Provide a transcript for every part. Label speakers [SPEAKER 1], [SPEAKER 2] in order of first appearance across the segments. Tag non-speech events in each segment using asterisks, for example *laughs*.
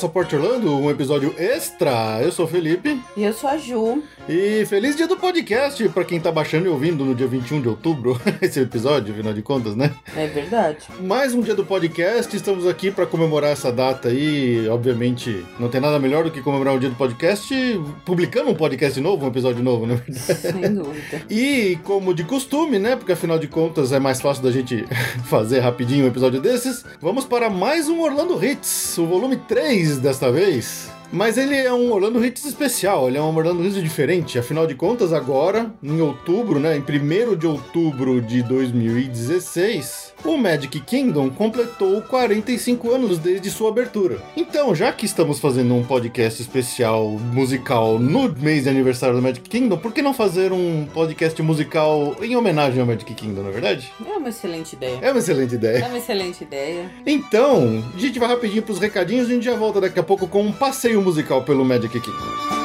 [SPEAKER 1] Passaporte Orlando, um episódio extra. Eu sou o Felipe.
[SPEAKER 2] E eu sou a Ju.
[SPEAKER 1] E feliz dia do podcast para quem tá baixando e ouvindo no dia 21 de outubro *laughs* esse episódio, afinal de contas, né?
[SPEAKER 2] É verdade.
[SPEAKER 1] Mais um dia do podcast, estamos aqui para comemorar essa data aí. Obviamente, não tem nada melhor do que comemorar o dia do podcast publicando um podcast novo, um episódio novo, né?
[SPEAKER 2] Sem dúvida. *laughs*
[SPEAKER 1] E como de costume, né? Porque afinal de contas é mais fácil da gente *laughs* fazer rapidinho um episódio desses. Vamos para mais um Orlando Hits, o volume 3 desta vez. Mas ele é um Orlando Hits especial, ele é um Orlando Hits diferente. Afinal de contas, agora, em outubro, né, em 1 de outubro de 2016, o Magic Kingdom completou 45 anos desde sua abertura. Então, já que estamos fazendo um podcast especial musical no mês de aniversário do Magic Kingdom, por que não fazer um podcast musical em homenagem ao Magic Kingdom, na é verdade?
[SPEAKER 2] É uma excelente ideia.
[SPEAKER 1] É uma excelente ideia.
[SPEAKER 2] É uma excelente ideia.
[SPEAKER 1] Então, a gente vai rapidinho pros recadinhos e a gente já volta daqui a pouco com um passeio musical pelo Magic Kingdom.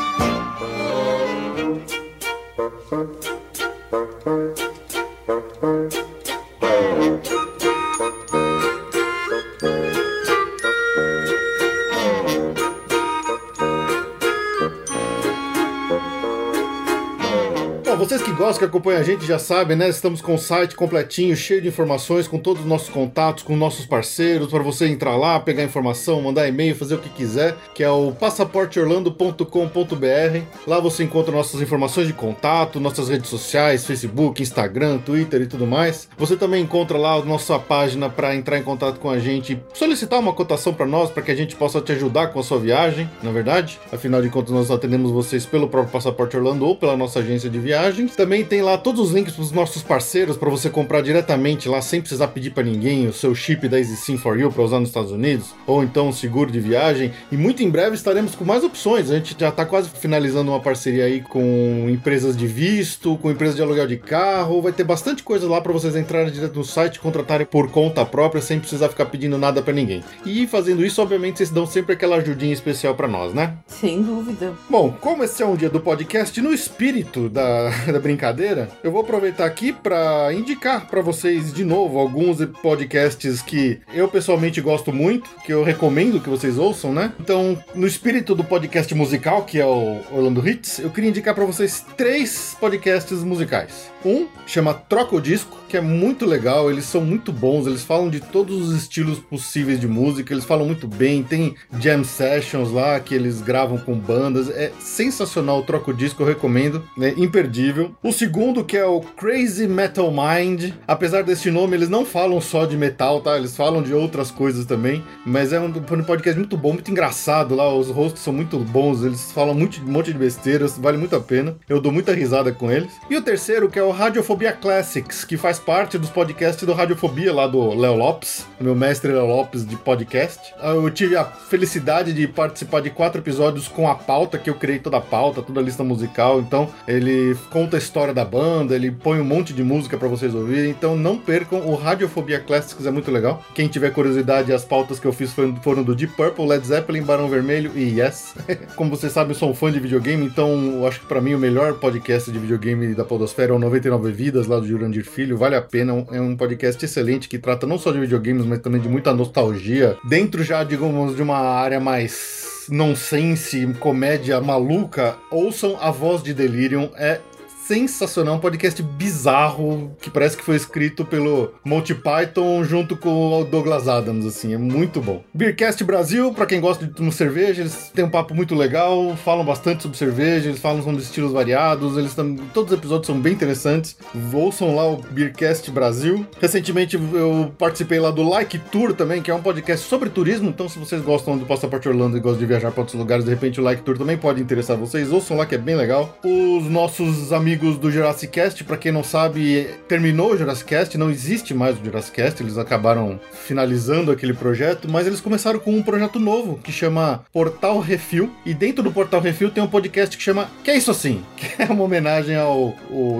[SPEAKER 1] Vocês que gostam, que acompanham a gente já sabem, né? Estamos com o site completinho, cheio de informações, com todos os nossos contatos, com nossos parceiros, para você entrar lá, pegar informação, mandar e-mail, fazer o que quiser, que é o passaporteorlando.com.br. Lá você encontra nossas informações de contato, nossas redes sociais, Facebook, Instagram, Twitter e tudo mais. Você também encontra lá a nossa página para entrar em contato com a gente, solicitar uma cotação para nós, para que a gente possa te ajudar com a sua viagem, na é verdade. Afinal de contas, nós atendemos vocês pelo próprio Passaporte Orlando ou pela nossa agência de viagem viagens. Também tem lá todos os links para os nossos parceiros para você comprar diretamente lá sem precisar pedir para ninguém o seu chip da EasySim for You para usar nos Estados Unidos ou então um seguro de viagem. E muito em breve estaremos com mais opções. A gente já está quase finalizando uma parceria aí com empresas de visto, com empresas de aluguel de carro. Vai ter bastante coisa lá para vocês entrarem direto no site, contratarem por conta própria sem precisar ficar pedindo nada para ninguém. E fazendo isso, obviamente, vocês dão sempre aquela ajudinha especial para nós, né?
[SPEAKER 2] Sem dúvida.
[SPEAKER 1] Bom, como esse é um dia do podcast, no espírito da, *laughs* da brincadeira, eu vou aproveitar aqui para indicar para vocês de novo alguns podcasts que eu pessoalmente gosto muito, que eu recomendo que vocês ouçam, né? Então, no espírito do podcast musical, que é o Orlando Hits, eu queria indicar para vocês três podcasts musicais. Um chama Troca o Disco, que é muito legal, eles são muito bons, eles falam de todos os estilos possíveis de música, eles falam muito bem, tem jam sessions lá que eles gravam com bandas, é sensacional o Troca o Disco, eu recomendo, é imperdível. O segundo que é o Crazy Metal Mind, apesar desse nome, eles não falam só de metal, tá? Eles falam de outras coisas também, mas é um, podcast muito bom, muito engraçado lá, os hosts são muito bons, eles falam muito, um monte de besteiras, vale muito a pena, eu dou muita risada com eles. E o terceiro que é o Radiofobia Classics, que faz parte dos podcasts do Radiofobia, lá do Léo Lopes, meu mestre Léo Lopes de podcast. Eu tive a felicidade de participar de quatro episódios com a pauta, que eu criei toda a pauta, toda a lista musical. Então, ele conta a história da banda, ele põe um monte de música para vocês ouvirem. Então, não percam, o Radiofobia Classics é muito legal. Quem tiver curiosidade, as pautas que eu fiz foram do Deep Purple, Led Zeppelin, Barão Vermelho e Yes. *laughs* Como vocês sabem, eu sou um fã de videogame, então acho que para mim o melhor podcast de videogame da Podosfera é o 90 99 Vidas, lá do Jurandir Filho, vale a pena. É um podcast excelente que trata não só de videogames, mas também de muita nostalgia. Dentro já, digamos, de uma área mais nonsense, comédia maluca, ouçam A Voz de Delirium. É sensacional, um podcast bizarro que parece que foi escrito pelo Monty Python junto com o Douglas Adams, assim, é muito bom. Beercast Brasil, para quem gosta de tomar cerveja, eles têm um papo muito legal, falam bastante sobre cerveja, eles falam sobre estilos variados, eles tam... todos os episódios são bem interessantes. Ouçam lá o Beercast Brasil. Recentemente eu participei lá do Like Tour também, que é um podcast sobre turismo, então se vocês gostam do Passaporte Orlando e gostam de viajar para outros lugares, de repente o Like Tour também pode interessar vocês. Ouçam lá que é bem legal. Os nossos amigos do Jurassic Cast, para quem não sabe, terminou o Jurassic Cast, não existe mais o Jurassic Cast, eles acabaram finalizando aquele projeto, mas eles começaram com um projeto novo que chama Portal Refil, e dentro do Portal Refil tem um podcast que chama Que é isso assim? *laughs* Que é uma homenagem ao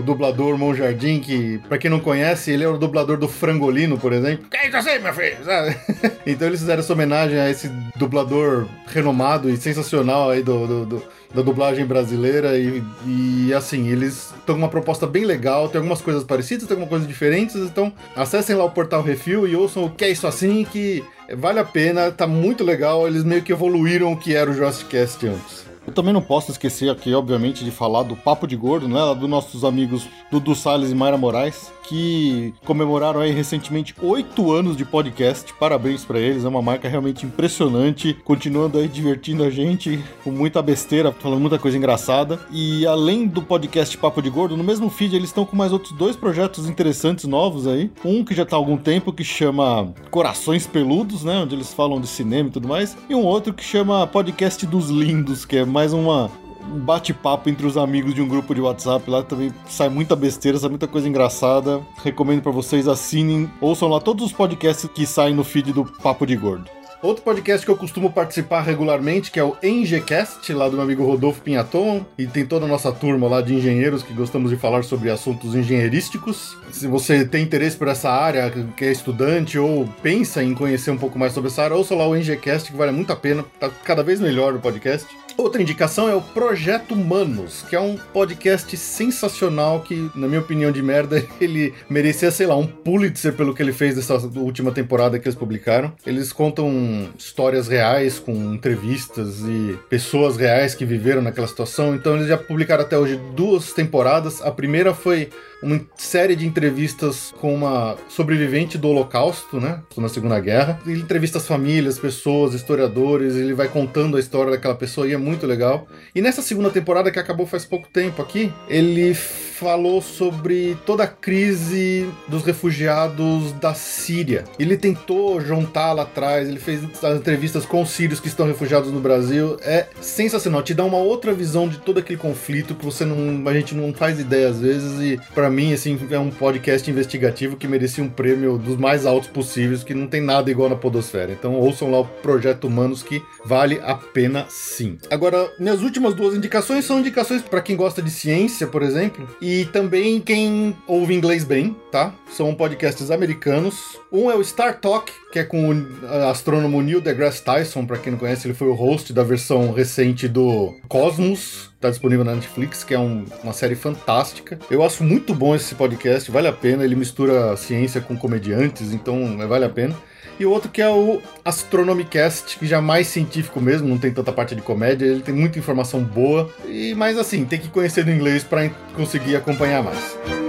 [SPEAKER 1] dublador Monjardim, que para quem não conhece, ele é o dublador do Frangolino, por exemplo. Que é isso assim, meu filho? *laughs* Então eles fizeram essa homenagem a esse dublador renomado e sensacional aí do, do, do da dublagem brasileira e, e assim, eles estão com uma proposta bem legal, tem algumas coisas parecidas, tem algumas coisas diferentes, então acessem lá o portal Refil e ouçam o que é isso assim, que vale a pena, tá muito legal, eles meio que evoluíram o que era o Jurassic Cast antes. Eu também não posso esquecer aqui, obviamente, de falar do Papo de Gordo, né? Dos nossos amigos Dudu Salles e Mayra Moraes, que comemoraram aí recentemente oito anos de podcast. Parabéns para eles, é uma marca realmente impressionante, continuando aí divertindo a gente com muita besteira, falando muita coisa engraçada. E além do podcast Papo de Gordo, no mesmo feed eles estão com mais outros dois projetos interessantes novos aí. Um que já tá há algum tempo que chama Corações Peludos, né, onde eles falam de cinema e tudo mais, e um outro que chama Podcast dos Lindos, que é mais uma um bate-papo entre os amigos de um grupo de WhatsApp lá também sai muita besteira, sai muita coisa engraçada. Recomendo para vocês assinem, ouçam lá todos os podcasts que saem no feed do Papo de Gordo. Outro podcast que eu costumo participar regularmente, que é o Engecast, lá do meu amigo Rodolfo Pinhaton, e tem toda a nossa turma lá de engenheiros que gostamos de falar sobre assuntos engenheirísticos. Se você tem interesse por essa área, que é estudante ou pensa em conhecer um pouco mais sobre essa área, ouça lá o Engecast, que vale muito a pena, tá cada vez melhor o podcast. Outra indicação é o Projeto Humanos, que é um podcast sensacional que, na minha opinião de merda, *laughs* ele merecia, sei lá, um Pulitzer pelo que ele fez nessa última temporada que eles publicaram. Eles contam histórias reais com entrevistas e pessoas reais que viveram naquela situação. Então eles já publicaram até hoje duas temporadas. A primeira foi uma série de entrevistas com uma sobrevivente do Holocausto, né? Na Segunda Guerra. Ele entrevista as famílias, pessoas, historiadores, ele vai contando a história daquela pessoa e é muito legal. E nessa segunda temporada, que acabou faz pouco tempo aqui, ele falou sobre toda a crise dos refugiados da Síria. Ele tentou juntar lá atrás, ele fez as entrevistas com os sírios que estão refugiados no Brasil. É sensacional, te dá uma outra visão de todo aquele conflito que você não, a gente não faz ideia às vezes e para mim assim é um podcast investigativo que merecia um prêmio dos mais altos possíveis, que não tem nada igual na podosfera. Então ouçam lá o Projeto Humanos que vale a pena sim. Agora, minhas últimas duas indicações são indicações para quem gosta de ciência, por exemplo, e também quem ouve inglês bem, tá? São podcasts americanos. Um é o Star Talk, que é com o astrônomo Neil deGrasse Tyson, para quem não conhece, ele foi o host da versão recente do Cosmos, tá disponível na Netflix, que é um, uma série fantástica. Eu acho muito bom esse podcast, vale a pena, ele mistura ciência com comediantes, então vale a pena e o outro que é o Astronomicast, que já é mais científico mesmo, não tem tanta parte de comédia, ele tem muita informação boa, e mas assim, tem que conhecer do inglês para conseguir acompanhar mais.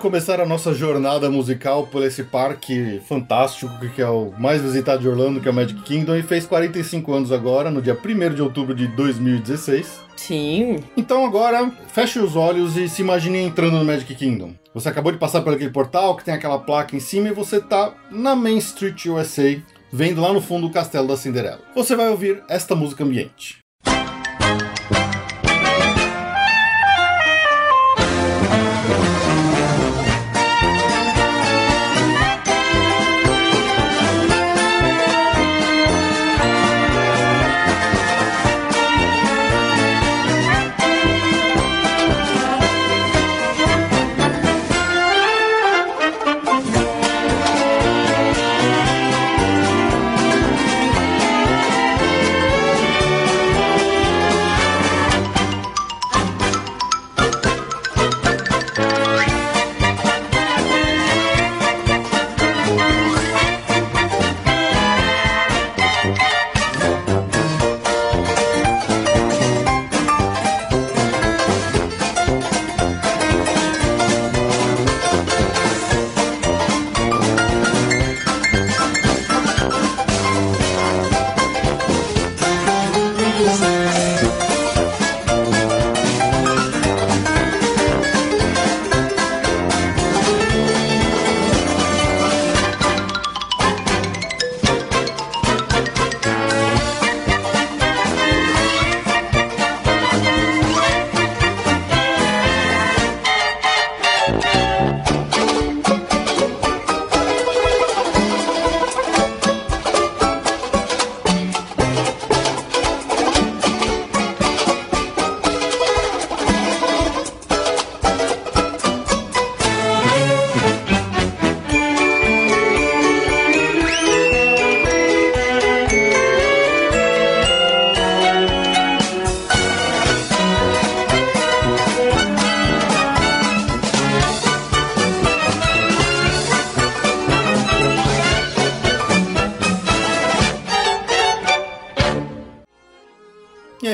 [SPEAKER 1] Começar a nossa jornada musical por esse parque fantástico que é o mais visitado de Orlando, que é o Magic Kingdom, e fez 45 anos agora, no dia 1 de outubro de 2016.
[SPEAKER 2] Sim.
[SPEAKER 1] Então agora, feche os olhos e se imagine entrando no Magic Kingdom. Você acabou de passar por aquele portal que tem aquela placa em cima e você tá na Main Street USA, vendo lá no fundo o Castelo da Cinderela. Você vai ouvir esta música ambiente.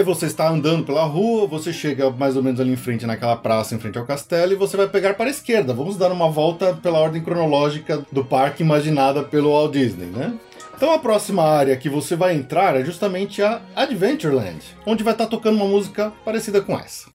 [SPEAKER 1] Você está andando pela rua, você chega mais ou menos ali em frente naquela praça, em frente ao castelo, e você vai pegar para a esquerda. Vamos dar uma volta pela ordem cronológica do parque imaginada pelo Walt Disney, né? Então a próxima área que você vai entrar é justamente a Adventureland, onde vai estar tocando uma música parecida com essa.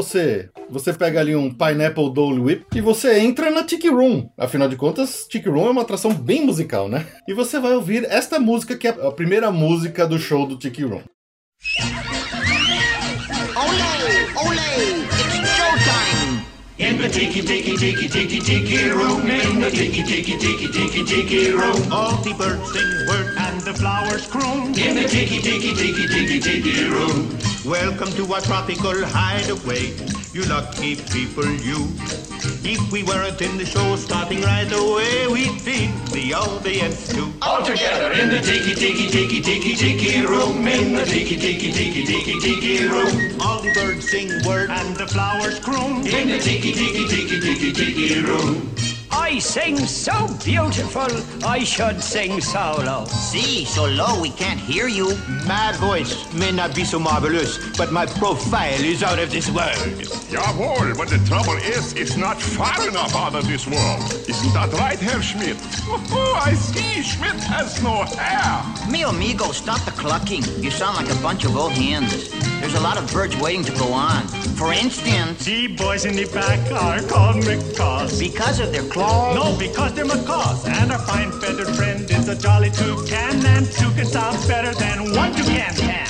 [SPEAKER 1] Você você pega ali um Pineapple Dole Whip e você entra na Tiki Room. Afinal de contas, Tiki Room é uma atração bem musical, né? E você vai ouvir esta música que é a primeira música do show do Tiki Room.
[SPEAKER 3] Ole, ole, it's showtime!
[SPEAKER 4] In the tiki tiki tiki tiki tiki room, in the tiki tiki tiki tiki tiki room,
[SPEAKER 5] All the birds sing word and the flowers croon.
[SPEAKER 4] in the tiki tiki tiki tiki tiki room.
[SPEAKER 5] Welcome to our tropical hideaway, you lucky people, you. If we weren't in the show starting right away, we'd be the audience too.
[SPEAKER 4] All together in the tiki tiki tiki tiki tiki room, in the tiki tiki tiki tiki tiki room,
[SPEAKER 5] All the birds sing word and the flowers croon.
[SPEAKER 4] in the tiki tiki tiki tiki tiki room.
[SPEAKER 6] I sing so beautiful, I should sing solo.
[SPEAKER 3] See, so low we can't hear you.
[SPEAKER 5] My voice may not be so marvelous, but my profile is out of this world.
[SPEAKER 7] Jawohl, but the trouble is, it's not far enough out of this world. Isn't that right, Herr Schmidt? Oh, I see, Schmidt has no hair.
[SPEAKER 3] Mi amigo, stop the clucking. You sound like a bunch of old hens. There's a lot of birds waiting to go on. For instance,
[SPEAKER 5] The boys in the back are called macaws.
[SPEAKER 3] because of their claws.
[SPEAKER 5] No, because they're macaws, and our fine feathered friend is a jolly toucan, and toucan sounds better than one toucan can.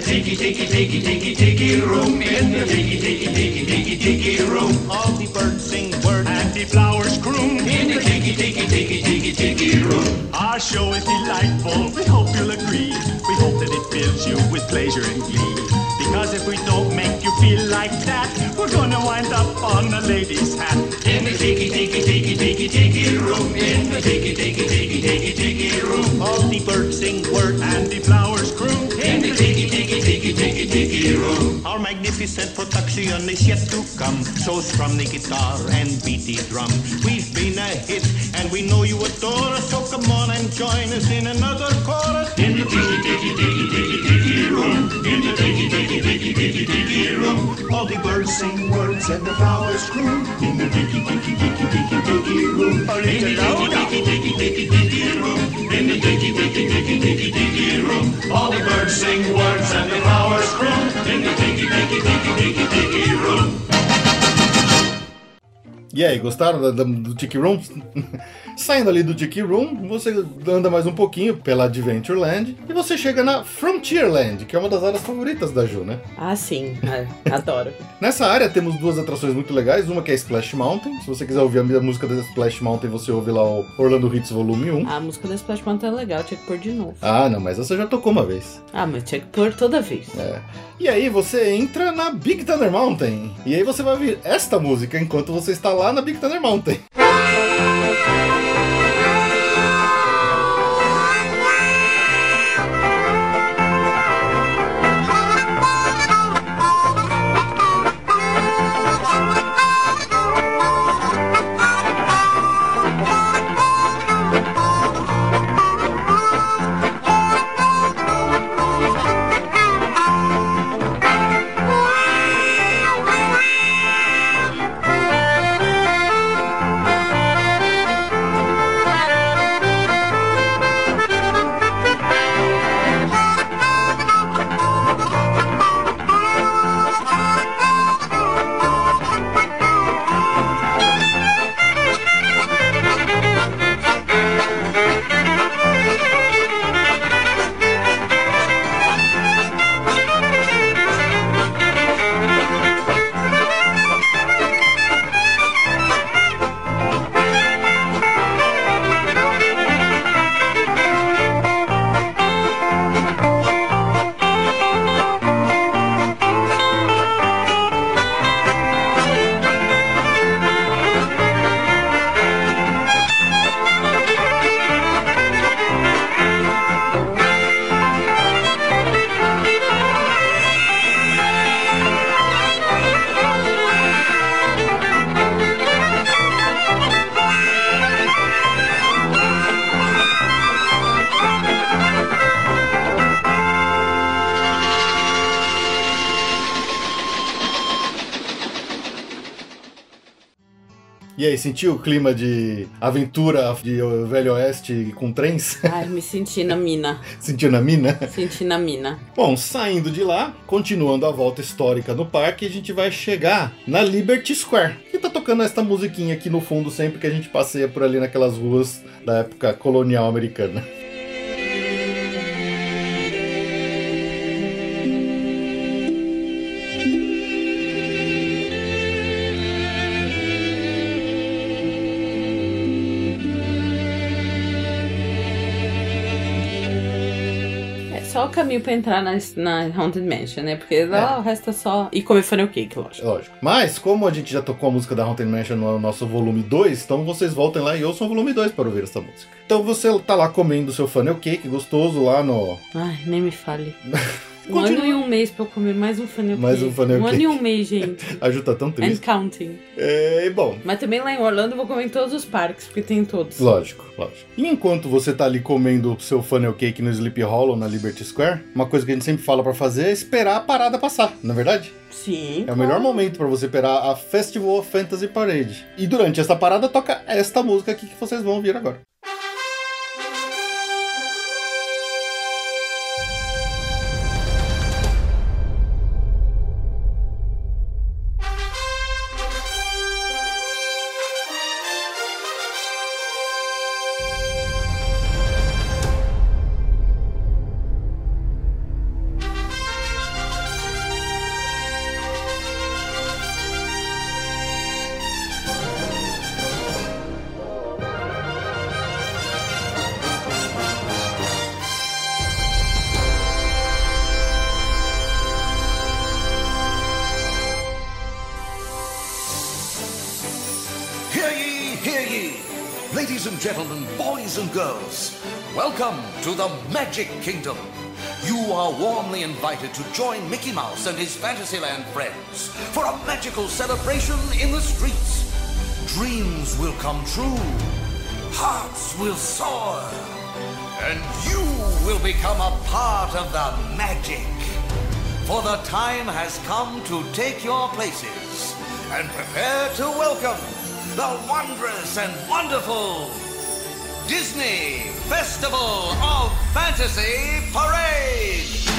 [SPEAKER 4] The tiki tiki tiki tiki tiki room, in the tiki tiki tiki tiki tiki room,
[SPEAKER 5] All the birds sing word and the flowers croon.
[SPEAKER 4] in the tiki tiki tiki tiki tiki room.
[SPEAKER 5] Our show is delightful. We hope you'll agree. We hope that it fills you with pleasure and glee. Because if we don't make you feel like that, we're gonna wind up on a lady's hat.
[SPEAKER 4] In the tiki tiki tiki tiki tiki room, in the tiki tiki tiki tiki tiki room,
[SPEAKER 5] All the birds sing word and the flowers croon.
[SPEAKER 4] in the tiki tiki.
[SPEAKER 5] Our magnificent production is yet to come. So strum the guitar and beat the drum. We've been a hit and we know you adore us. So come on and join us in another chorus.
[SPEAKER 4] In the tiki tiki tiki tiki tiki room, in the tiki tiki tiki tiki tiki tiki room. All the birds sing words and the flowers croon in the tiki tiki tiki tiki tiki room.
[SPEAKER 6] A little louder.
[SPEAKER 4] Tiki tiki tiki tiki room. In the tiki tiki tiki tiki tiki room. All the birds sing words and the flowers croon in the tiki tiki tiki tiki tiki room.
[SPEAKER 1] E aí, gostaram da- da- do Tiki Room? *laughs* Saindo ali do Tiki Room, você anda mais um pouquinho pela Adventureland e você chega na Frontierland, que é uma das áreas favoritas da Ju, né?
[SPEAKER 2] Ah, sim. É, adoro. *laughs*
[SPEAKER 1] Nessa área temos duas atrações muito legais, uma que é Splash Mountain. Se você quiser ouvir a música da Splash Mountain, você ouve lá o Orlando Hits Volume 1.
[SPEAKER 2] A música da Splash Mountain é legal, tinha que pôr de novo.
[SPEAKER 1] Ah, não, mas você já tocou uma vez.
[SPEAKER 2] Ah, mas tinha que pôr toda vez.
[SPEAKER 1] É. E aí você entra na Big Thunder Mountain. E aí você vai ouvir esta música enquanto você está lá na Big Thunder Mountain. *laughs* E aí, sentiu o clima de aventura de Velho Oeste com trens? *laughs*
[SPEAKER 2] Ai, me senti na mina.
[SPEAKER 1] Sentiu na mina?
[SPEAKER 2] Senti na mina.
[SPEAKER 1] Bom, saindo de lá, continuando a volta histórica no parque, a gente vai chegar na Liberty Square. Que tá tocando esta musiquinha aqui no fundo sempre que a gente passeia por ali naquelas ruas da época colonial americana.
[SPEAKER 2] Caminho pra entrar na, na Haunted Mansion, né? Porque lá o resto é só. E comer funnel cake, lógico.
[SPEAKER 1] Lógico. Mas, como a gente já tocou a música da Haunted Mansion no nosso volume 2, então vocês voltem lá e ouçam o volume 2 para ouvir essa música. Então você tá lá comendo seu funnel cake gostoso lá no.
[SPEAKER 2] Ai, nem me fale. *laughs* Um
[SPEAKER 1] Continua.
[SPEAKER 2] ano e um mês pra eu comer mais um funnel
[SPEAKER 1] Mais
[SPEAKER 2] cake.
[SPEAKER 1] um funnel
[SPEAKER 2] Um ano
[SPEAKER 1] cake.
[SPEAKER 2] e um mês, gente. *laughs*
[SPEAKER 1] A Ju tá tão
[SPEAKER 2] And
[SPEAKER 1] triste.
[SPEAKER 2] counting.
[SPEAKER 1] É, bom,
[SPEAKER 2] Mas também lá em Orlando eu vou comer em todos os parques, porque tem todos.
[SPEAKER 1] Lógico, lógico. E enquanto você tá ali comendo o seu funnel cake no Sleepy Hollow, na Liberty Square, uma coisa que a gente sempre fala pra fazer é esperar a parada passar, não é verdade?
[SPEAKER 2] Sim.
[SPEAKER 1] É o melhor momento pra você esperar a Festival of Fantasy Parade. E durante essa parada toca esta música aqui que vocês vão ouvir agora.
[SPEAKER 8] to the Magic Kingdom. You are warmly invited to join Mickey Mouse and his Fantasyland friends for a magical celebration in the streets. Dreams will come true, hearts will soar, and you will become a part of the magic.
[SPEAKER 9] For the time has come to take your places and prepare to welcome the wondrous and wonderful Disney Festival of Fantasy Parade.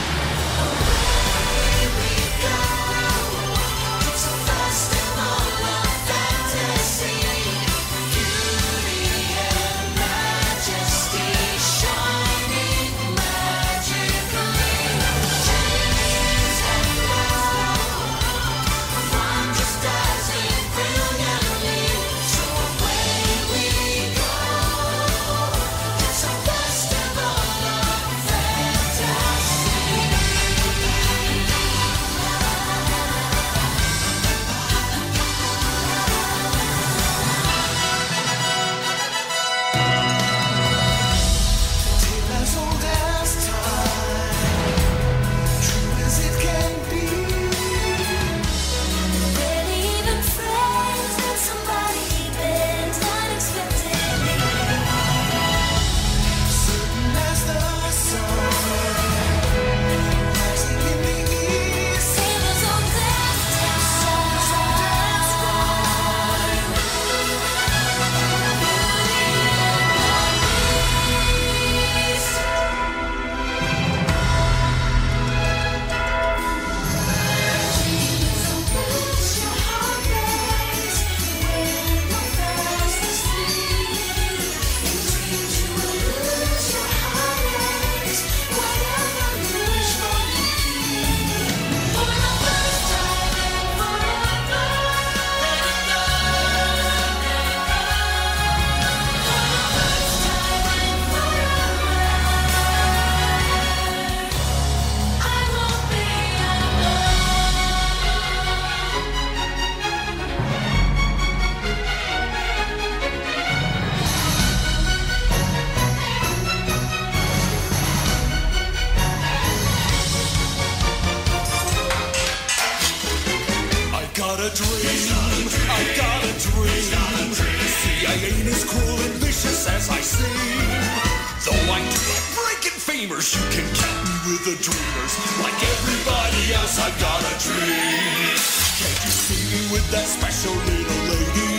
[SPEAKER 4] catch a little lady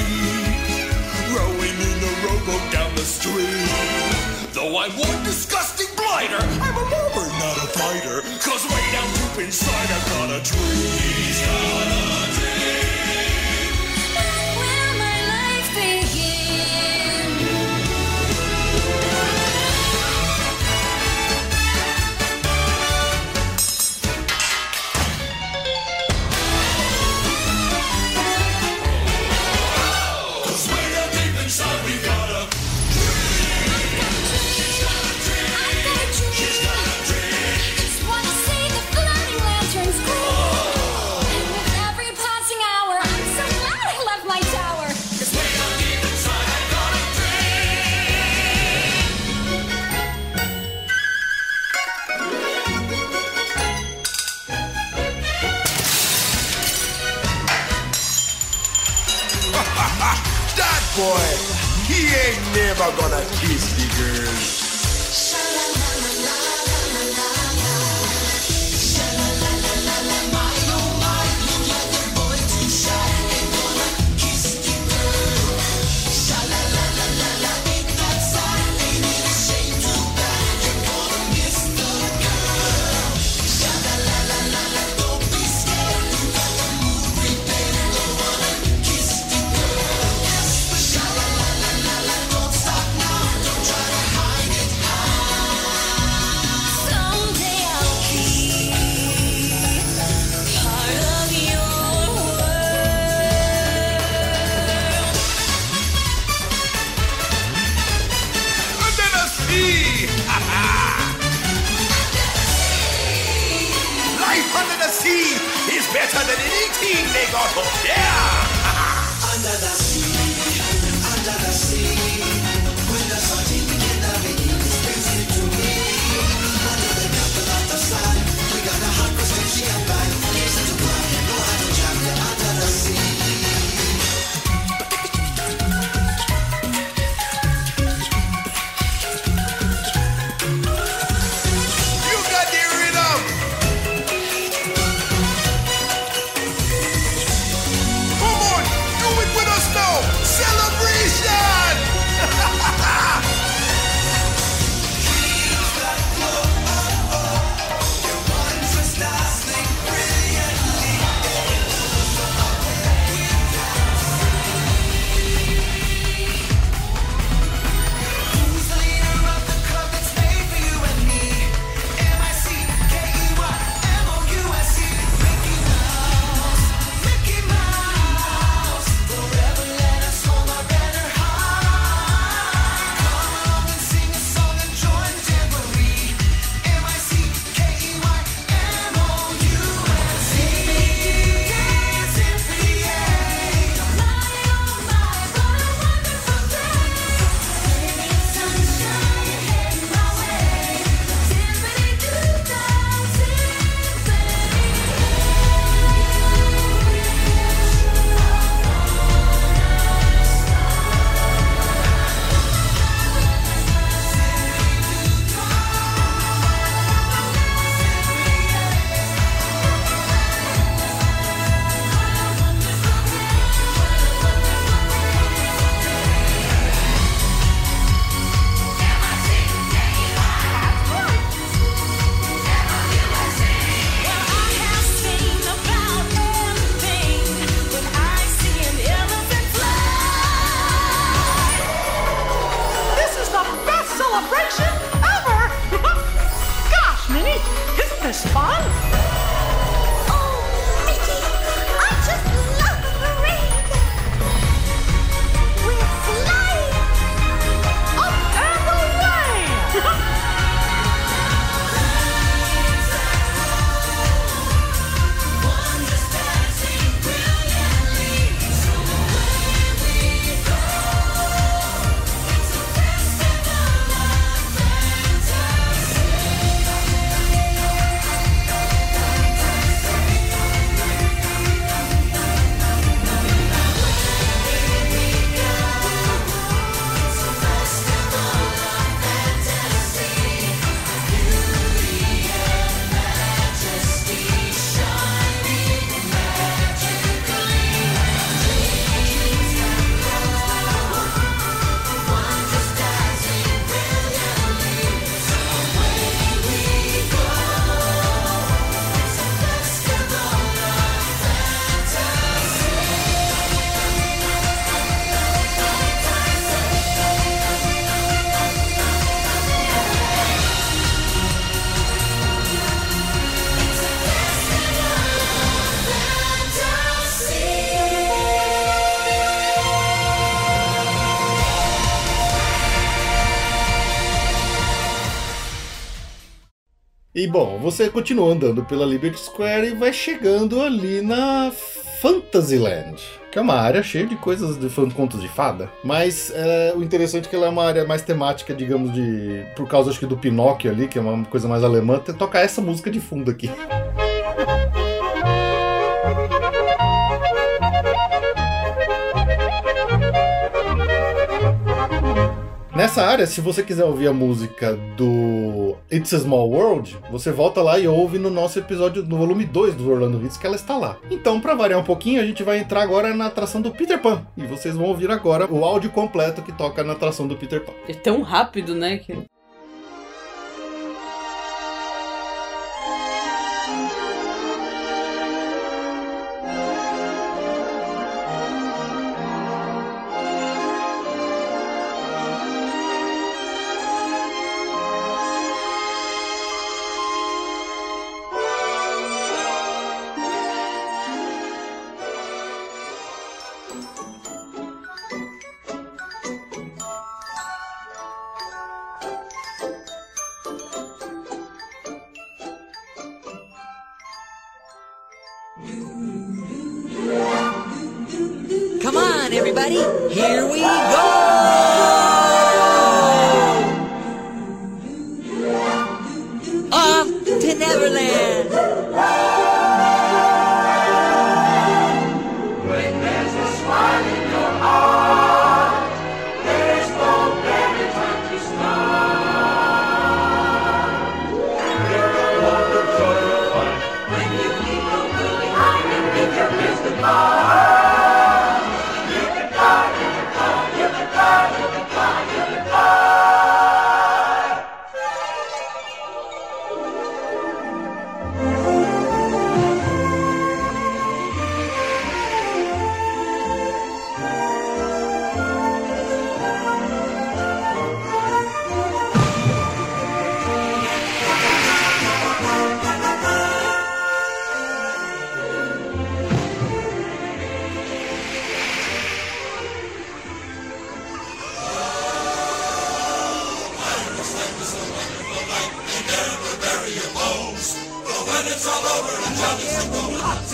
[SPEAKER 4] rowing in a rowboat down the stream. Though I'm one disgusting blighter, I'm a mover, not a fighter. Cause way down deep inside, I've got a dream.
[SPEAKER 10] fun.
[SPEAKER 1] E bom, você continua andando pela Liberty Square e vai chegando ali na Fantasyland, que é uma área cheia de coisas de contos de fada. Mas é, o interessante é que ela é uma área mais temática, digamos, de. Por causa acho que do Pinóquio ali, que é uma coisa mais alemã, tocar essa música de fundo aqui. Nessa área, se você quiser ouvir a música do It's a Small World, você volta lá e ouve no nosso episódio, no volume 2 do Orlando Hits, que ela está lá. Então, para variar um pouquinho, a gente vai entrar agora na atração do Peter Pan. E vocês vão ouvir agora o áudio completo que toca na atração do Peter Pan.
[SPEAKER 2] É tão rápido, né? Que...
[SPEAKER 11] everybody. Here we go.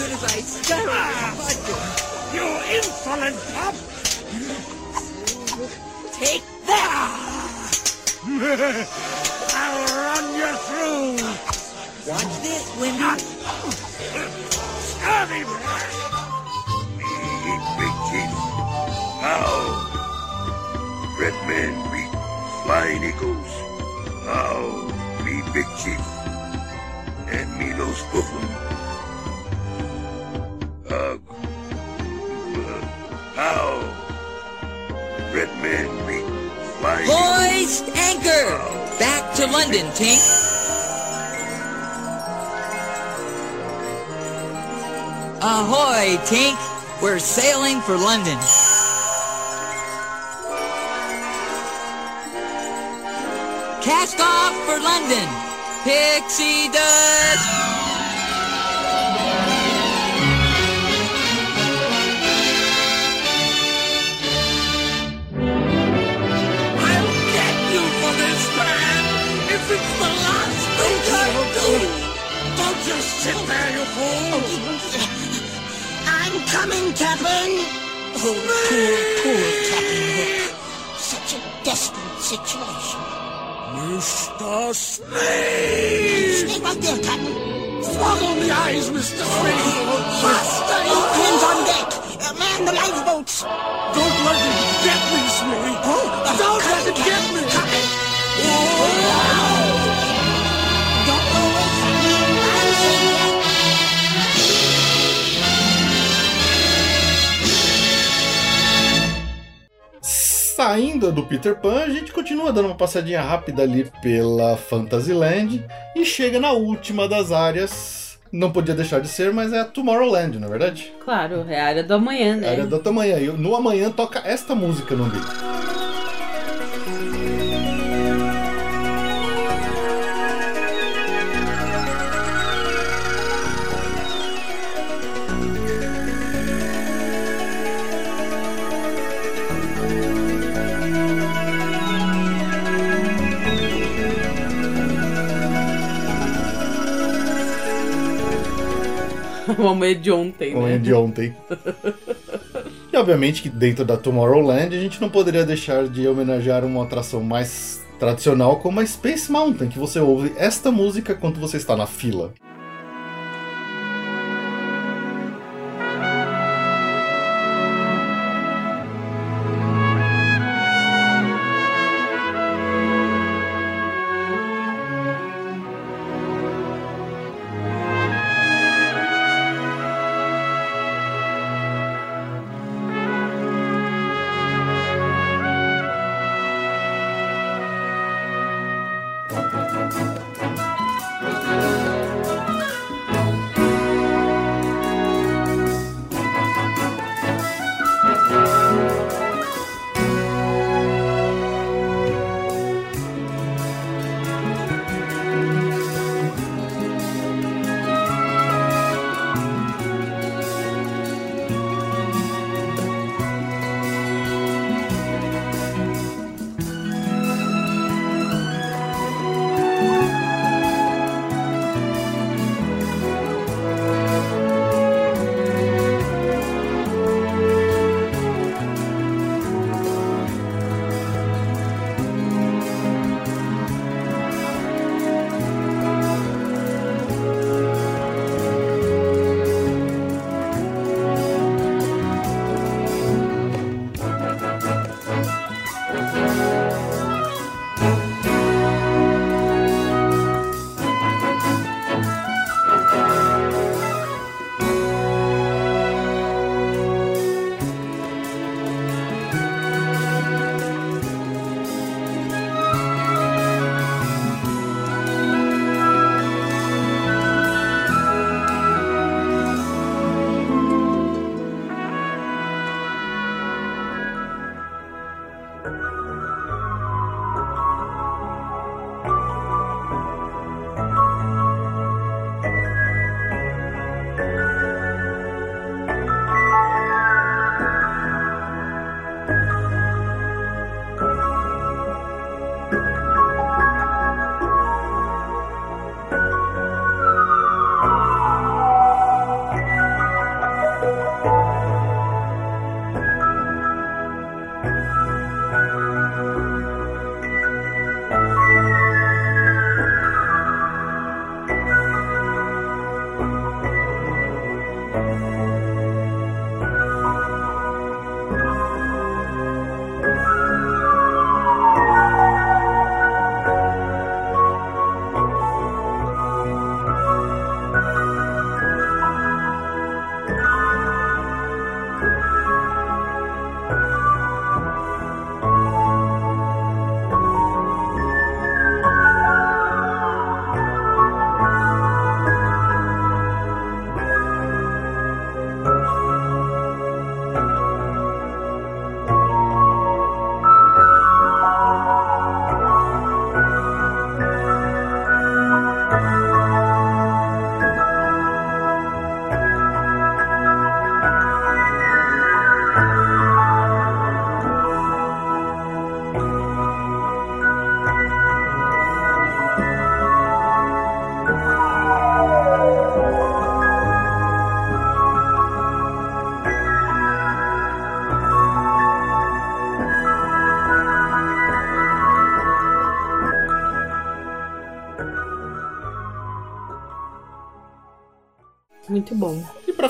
[SPEAKER 11] soon as I stare at the.
[SPEAKER 12] Ah, you insolent pup! Take that! Ah! *laughs* I'll run you through!
[SPEAKER 11] Watch this, Wendy.
[SPEAKER 12] Ah!
[SPEAKER 13] Scurvy Big Chief. Now, Red men beat Flying Eagles. Now, me Big Chief. And me
[SPEAKER 11] those Gooflin. Back to London, Tink. Ahoy, Tink. We're sailing for London. Cast off for London. Pixie dust.
[SPEAKER 12] Sit there, you fool! I'm coming, Captain!
[SPEAKER 14] Oh, poor, poor Captain Hook. Such a desperate situation.
[SPEAKER 12] Mr. Spade!
[SPEAKER 14] Stay right there, Captain.
[SPEAKER 12] Swallow the eyes, Mr. Spade! Faster, you
[SPEAKER 14] Hands on deck. Uh, man the lifeboats.
[SPEAKER 12] Don't let it
[SPEAKER 1] Saindo do Peter Pan, a gente continua dando uma passadinha rápida ali pela Fantasyland e chega na última das áreas. Não podia deixar de ser, mas é a Tomorrowland, não é verdade?
[SPEAKER 2] Claro, é a área do amanhã, né?
[SPEAKER 1] A área do amanhã. E no amanhã toca esta música no vídeo. *laughs*
[SPEAKER 2] Uma manhã de ontem,
[SPEAKER 1] Como
[SPEAKER 2] né?
[SPEAKER 1] é de ontem. E obviamente que dentro da Tomorrowland a gente não poderia deixar de homenagear uma atração mais tradicional como a Space Mountain, que você ouve esta música quando você está na fila.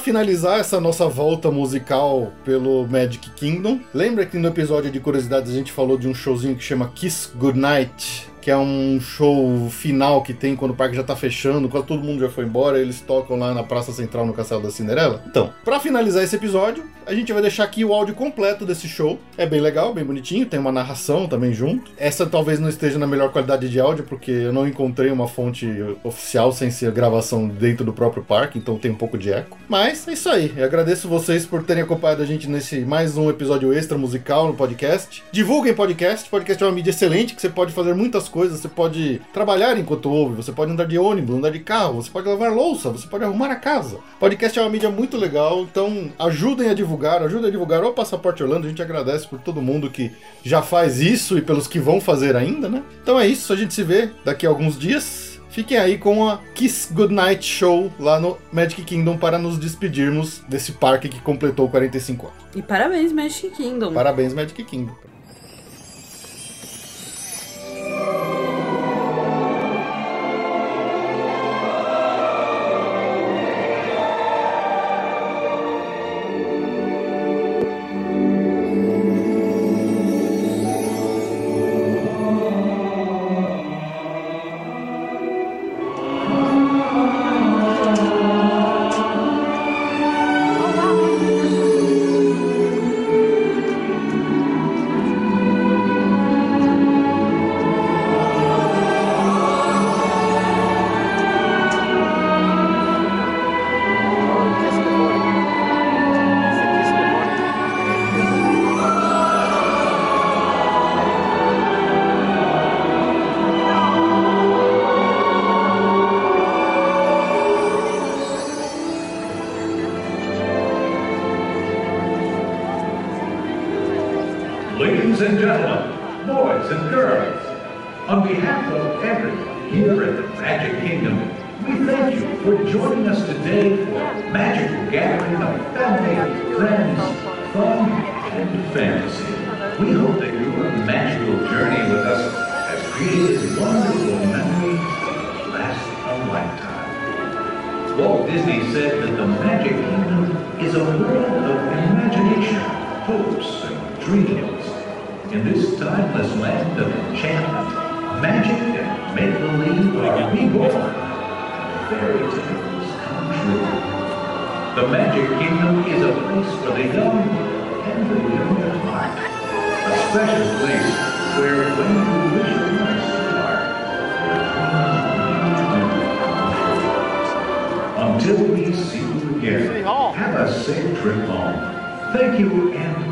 [SPEAKER 1] Finalizar essa nossa volta musical pelo Magic Kingdom, lembra que no episódio de curiosidades a gente falou de um showzinho que chama Kiss Goodnight? Que é um show final que tem quando o parque já tá fechando, quando todo mundo já foi embora, eles tocam lá na Praça Central no Castelo da Cinderela. Então, pra finalizar esse episódio, a gente vai deixar aqui o áudio completo desse show. É bem legal, bem bonitinho, tem uma narração também junto. Essa talvez não esteja na melhor qualidade de áudio, porque eu não encontrei uma fonte oficial sem ser gravação dentro do próprio parque, então tem um pouco de eco. Mas é isso aí. Eu agradeço vocês por terem acompanhado a gente nesse mais um episódio extra musical no podcast. Divulguem podcast. Podcast é uma mídia excelente que você pode fazer muitas coisas coisas, você pode trabalhar enquanto ouve, você pode andar de ônibus, andar de carro, você pode lavar louça, você pode arrumar a casa. Podcast é uma mídia muito legal, então ajudem a divulgar, ajudem a divulgar o Passaporte Orlando. A gente agradece por todo mundo que já faz isso e pelos que vão fazer ainda, né? Então é isso, a gente se vê daqui a alguns dias.
[SPEAKER 15] Fiquem aí com a Kiss Goodnight Show lá no Magic Kingdom para nos despedirmos desse parque que completou 45 anos.
[SPEAKER 2] E parabéns, Magic Kingdom.
[SPEAKER 15] Parabéns, Magic Kingdom.
[SPEAKER 1] Magic Kingdom is a place for the young and the young at heart. A special place where when you wish a nice star. Until we see you again, have a safe trip home. Thank you and